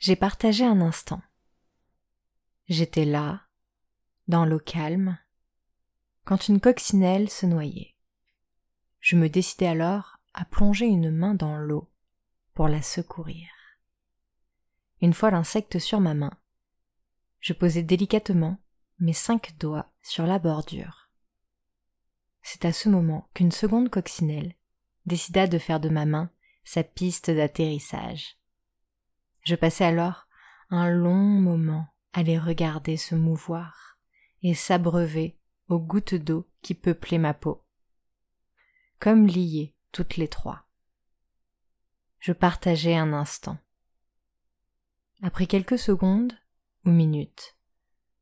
J'ai partagé un instant. J'étais là, dans l'eau calme, quand une coccinelle se noyait. Je me décidai alors à plonger une main dans l'eau pour la secourir. Une fois l'insecte sur ma main, je posai délicatement mes cinq doigts sur la bordure. C'est à ce moment qu'une seconde coccinelle décida de faire de ma main sa piste d'atterrissage. Je passais alors un long moment à les regarder se mouvoir et s'abreuver aux gouttes d'eau qui peuplaient ma peau. Comme liées toutes les trois. Je partageais un instant. Après quelques secondes ou minutes,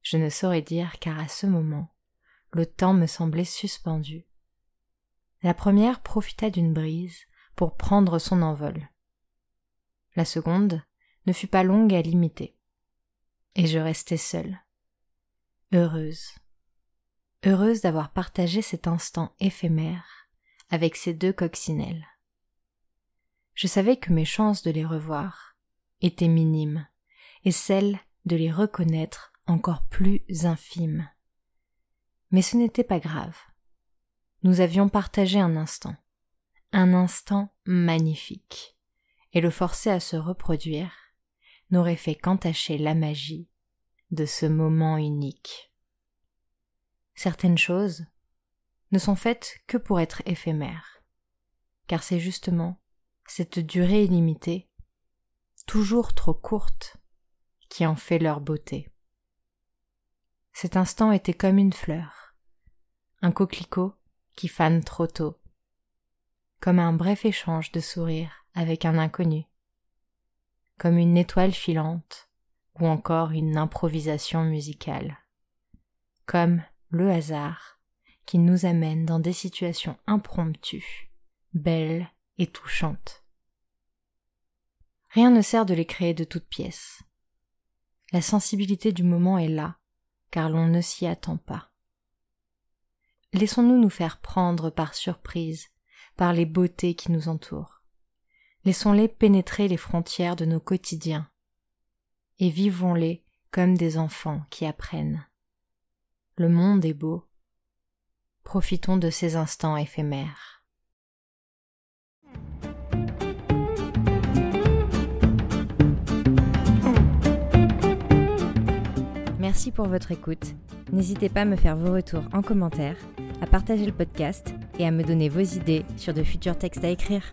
je ne saurais dire car à ce moment, le temps me semblait suspendu. La première profita d'une brise pour prendre son envol. La seconde ne fut pas longue à limiter. Et je restai seule. Heureuse. Heureuse d'avoir partagé cet instant éphémère avec ces deux coccinelles. Je savais que mes chances de les revoir étaient minimes, et celles de les reconnaître encore plus infimes. Mais ce n'était pas grave. Nous avions partagé un instant, un instant magnifique, et le forcer à se reproduire n'aurait fait qu'entacher la magie de ce moment unique. Certaines choses ne sont faites que pour être éphémères, car c'est justement cette durée illimitée, toujours trop courte, qui en fait leur beauté. Cet instant était comme une fleur, un coquelicot qui fane trop tôt, comme un bref échange de sourires avec un inconnu, comme une étoile filante ou encore une improvisation musicale, comme le hasard qui nous amène dans des situations impromptues, belles et touchantes. Rien ne sert de les créer de toutes pièces. La sensibilité du moment est là, car l'on ne s'y attend pas. Laissons-nous nous faire prendre par surprise par les beautés qui nous entourent. Laissons-les pénétrer les frontières de nos quotidiens et vivons-les comme des enfants qui apprennent. Le monde est beau. Profitons de ces instants éphémères. Merci pour votre écoute. N'hésitez pas à me faire vos retours en commentaire, à partager le podcast et à me donner vos idées sur de futurs textes à écrire.